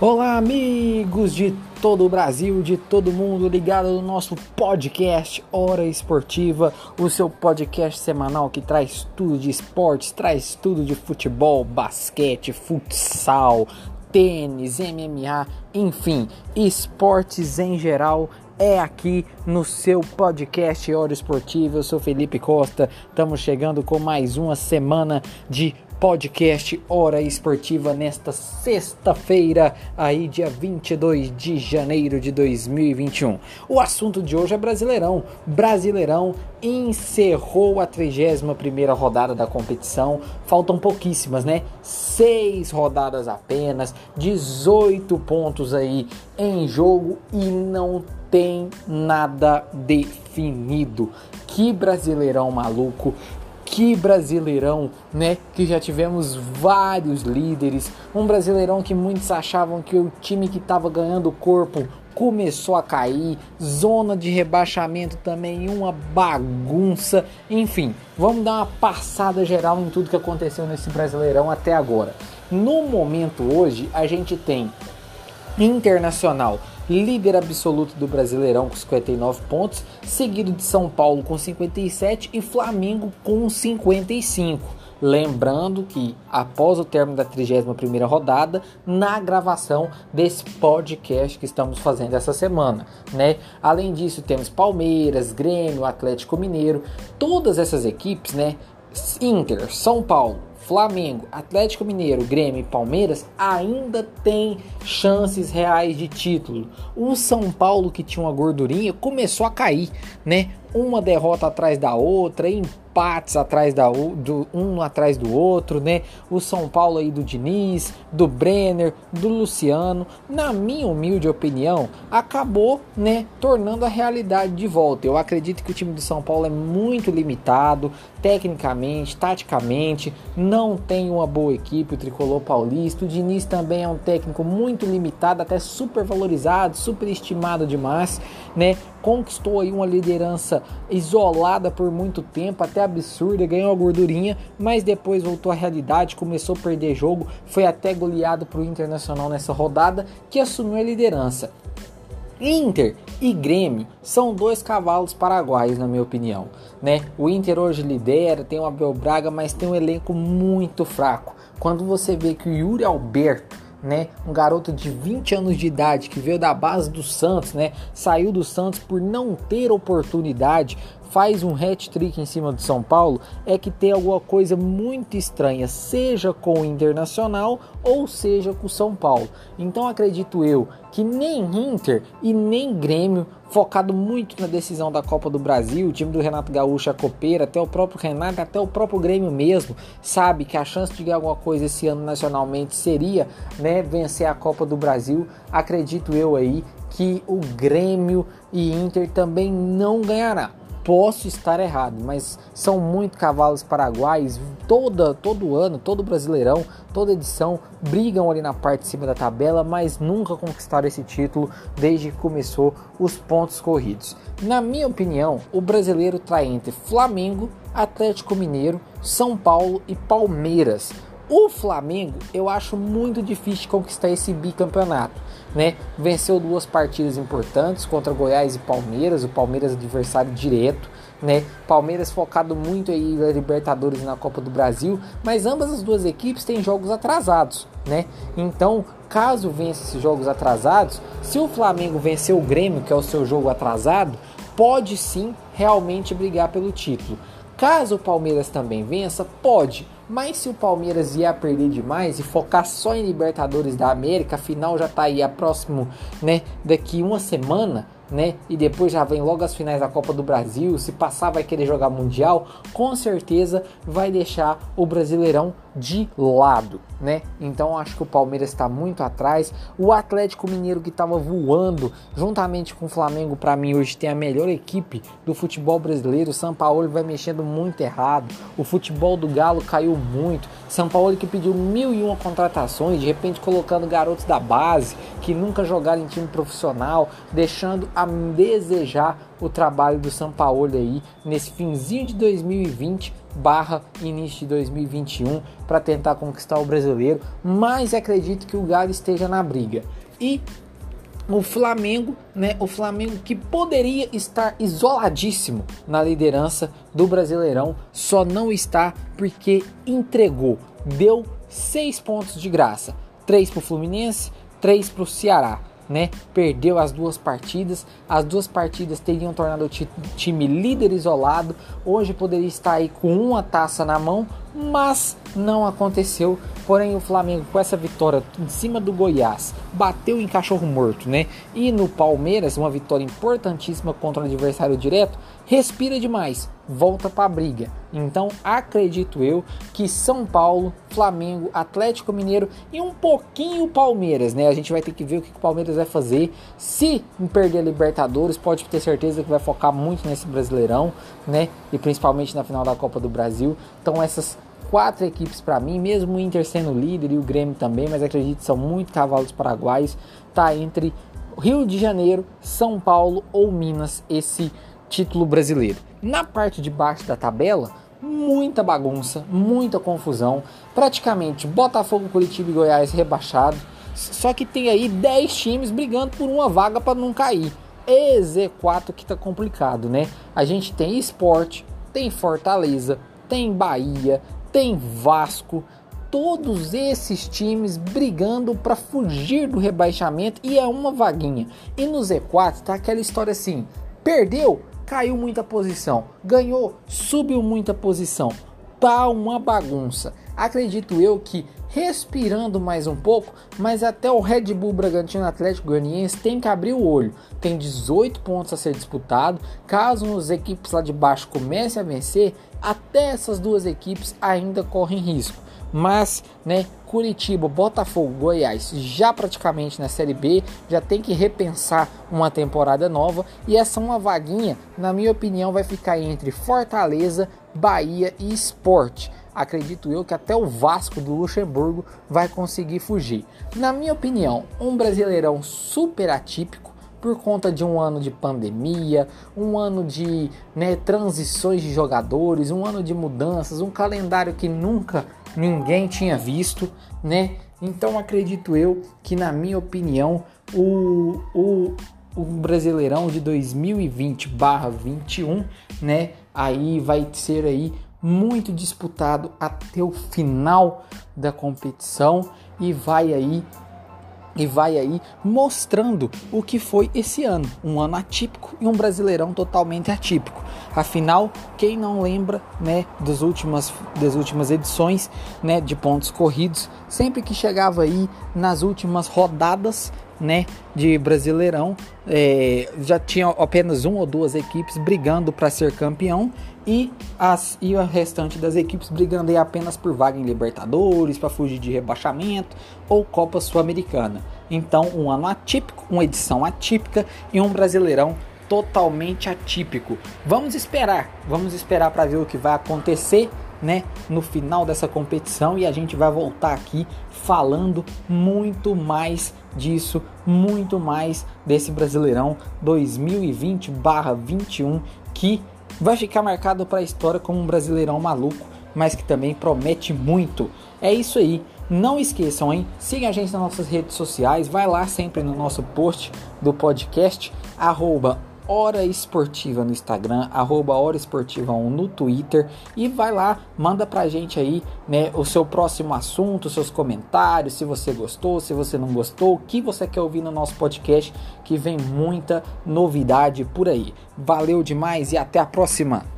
Olá, amigos de todo o Brasil, de todo mundo ligado no nosso podcast Hora Esportiva, o seu podcast semanal que traz tudo de esportes, traz tudo de futebol, basquete, futsal, tênis, MMA, enfim, esportes em geral é aqui no seu podcast Hora Esportiva. Eu sou Felipe Costa. Estamos chegando com mais uma semana de podcast Hora Esportiva nesta sexta-feira, aí dia 22 de janeiro de 2021. O assunto de hoje é Brasileirão. Brasileirão encerrou a 31ª rodada da competição. Faltam pouquíssimas, né? Seis rodadas apenas, 18 pontos aí em jogo e não tem nada definido. Que Brasileirão maluco! Que brasileirão, né? Que já tivemos vários líderes. Um brasileirão que muitos achavam que o time que estava ganhando corpo começou a cair, zona de rebaixamento também, uma bagunça. Enfim, vamos dar uma passada geral em tudo que aconteceu nesse Brasileirão até agora. No momento hoje, a gente tem Internacional líder absoluto do Brasileirão com 59 pontos, seguido de São Paulo com 57 e Flamengo com 55. Lembrando que após o término da 31ª rodada, na gravação desse podcast que estamos fazendo essa semana, né? Além disso, temos Palmeiras, Grêmio, Atlético Mineiro, todas essas equipes, né? Inter, São Paulo, Flamengo, Atlético Mineiro, Grêmio e Palmeiras ainda tem chances reais de título. O São Paulo, que tinha uma gordurinha, começou a cair, né? Uma derrota atrás da outra, em empates atrás da, do, um atrás do outro, né? O São Paulo aí do Diniz, do Brenner, do Luciano, na minha humilde opinião, acabou, né, tornando a realidade de volta. Eu acredito que o time do São Paulo é muito limitado, tecnicamente, taticamente, não tem uma boa equipe, o tricolor paulista. O Diniz também é um técnico muito limitado, até super valorizado, super estimado demais, né? Conquistou aí uma liderança isolada por muito tempo, até absurda, ganhou a gordurinha, mas depois voltou à realidade, começou a perder jogo, foi até goleado para o Internacional nessa rodada, que assumiu a liderança. Inter e Grêmio são dois cavalos paraguaios, na minha opinião. Né? O Inter hoje lidera, tem o Abel Braga, mas tem um elenco muito fraco. Quando você vê que o Yuri Alberto né? Um garoto de 20 anos de idade que veio da base do Santos, né? Saiu do Santos por não ter oportunidade, faz um hat-trick em cima do São Paulo é que tem alguma coisa muito estranha, seja com o Internacional ou seja com o São Paulo. Então acredito eu que nem Inter e nem Grêmio, focado muito na decisão da Copa do Brasil, o time do Renato Gaúcho, a copeira, até o próprio Renato, até o próprio Grêmio mesmo, sabe que a chance de ganhar alguma coisa esse ano nacionalmente seria né, vencer a Copa do Brasil. Acredito eu aí que o Grêmio e Inter também não ganhará. Posso estar errado, mas são muito cavalos paraguaios. Toda, todo ano, todo brasileirão, toda edição brigam ali na parte de cima da tabela, mas nunca conquistaram esse título desde que começou os pontos corridos. Na minha opinião, o brasileiro está entre Flamengo, Atlético Mineiro, São Paulo e Palmeiras. O Flamengo eu acho muito difícil conquistar esse bicampeonato, né? Venceu duas partidas importantes contra Goiás e Palmeiras, o Palmeiras adversário direto, né? Palmeiras focado muito aí na Libertadores e na Copa do Brasil, mas ambas as duas equipes têm jogos atrasados, né? Então, caso vença esses jogos atrasados, se o Flamengo vencer o Grêmio, que é o seu jogo atrasado, pode sim realmente brigar pelo título. Caso o Palmeiras também vença, pode mas se o Palmeiras vier a perder demais e focar só em Libertadores da América, afinal já está aí a próximo, né, daqui uma semana, né? E depois já vem logo as finais da Copa do Brasil. Se passar, vai querer jogar Mundial. Com certeza vai deixar o Brasileirão de lado, né? Então acho que o Palmeiras está muito atrás. O Atlético Mineiro que estava voando, juntamente com o Flamengo, para mim hoje tem a melhor equipe do futebol brasileiro. O São Paulo vai mexendo muito errado. O futebol do Galo caiu muito. São Paulo que pediu mil e uma contratações, de repente colocando garotos da base que nunca jogaram em time profissional, deixando a desejar o trabalho do São Paulo aí nesse finzinho de 2020 barra início de 2021 para tentar conquistar o brasileiro, mas acredito que o Galo esteja na briga. E o Flamengo, né? O Flamengo que poderia estar isoladíssimo na liderança do Brasileirão, só não está porque entregou, deu seis pontos de graça, três para o Fluminense, três para o Ceará né? Perdeu as duas partidas. As duas partidas teriam tornado o time líder isolado. Hoje poderia estar aí com uma taça na mão, mas não aconteceu. Porém, o Flamengo com essa vitória em cima do Goiás bateu em cachorro morto, né? E no Palmeiras, uma vitória importantíssima contra o adversário direto, respira demais, volta para a briga. Então, acredito eu que São Paulo, Flamengo, Atlético Mineiro e um pouquinho Palmeiras, né? A gente vai ter que ver o que o Palmeiras vai fazer. Se perder a Libertadores, pode ter certeza que vai focar muito nesse Brasileirão, né? E principalmente na final da Copa do Brasil. Então, essas quatro equipes para mim, mesmo o Inter sendo líder e o Grêmio também, mas acredito que são muito cavalos paraguaios, tá entre Rio de Janeiro, São Paulo ou Minas esse título brasileiro. Na parte de baixo da tabela, muita bagunça, muita confusão, praticamente Botafogo, Curitiba e Goiás rebaixados. Só que tem aí 10 times brigando por uma vaga para não cair. E Z4 que tá complicado, né? A gente tem Esporte, tem Fortaleza, tem Bahia, tem Vasco, todos esses times brigando para fugir do rebaixamento e é uma vaguinha. E no Z4 tá aquela história assim: perdeu, caiu muita posição, ganhou, subiu muita posição. Tá uma bagunça. Acredito eu que respirando mais um pouco, mas até o Red Bull Bragantino Atlético Goianiense tem que abrir o olho. Tem 18 pontos a ser disputado. Caso as equipes lá de baixo comecem a vencer, até essas duas equipes ainda correm risco. Mas, né, Curitiba, Botafogo, Goiás já praticamente na Série B, já tem que repensar uma temporada nova e essa uma vaguinha, na minha opinião, vai ficar entre Fortaleza, Bahia e Sport. Acredito eu que até o Vasco do Luxemburgo vai conseguir fugir. Na minha opinião, um Brasileirão super atípico por conta de um ano de pandemia, um ano de né, transições de jogadores, um ano de mudanças, um calendário que nunca ninguém tinha visto, né? Então acredito eu que, na minha opinião, o, o, o Brasileirão de 2020/21, né? Aí vai ser aí muito disputado até o final da competição e vai aí e vai aí mostrando o que foi esse ano, um ano atípico e um Brasileirão totalmente atípico. Afinal, quem não lembra, né, das últimas das últimas edições, né, de pontos corridos, sempre que chegava aí nas últimas rodadas, né, de Brasileirão, é, já tinha apenas uma ou duas equipes brigando para ser campeão e, as, e o restante das equipes brigando apenas por vaga em Libertadores, para fugir de rebaixamento ou Copa Sul-Americana. Então, um ano atípico, uma edição atípica e um Brasileirão totalmente atípico. Vamos esperar, vamos esperar para ver o que vai acontecer, né, no final dessa competição e a gente vai voltar aqui falando muito mais disso, muito mais desse Brasileirão 2020/21 que vai ficar marcado para a história como um brasileirão maluco, mas que também promete muito. É isso aí. Não esqueçam, hein? Siga a gente nas nossas redes sociais. Vai lá sempre no nosso post do podcast, arroba Hora Esportiva no Instagram, arroba Hora Esportiva 1 no Twitter e vai lá, manda pra gente aí né, o seu próximo assunto, seus comentários, se você gostou, se você não gostou, o que você quer ouvir no nosso podcast, que vem muita novidade por aí. Valeu demais e até a próxima!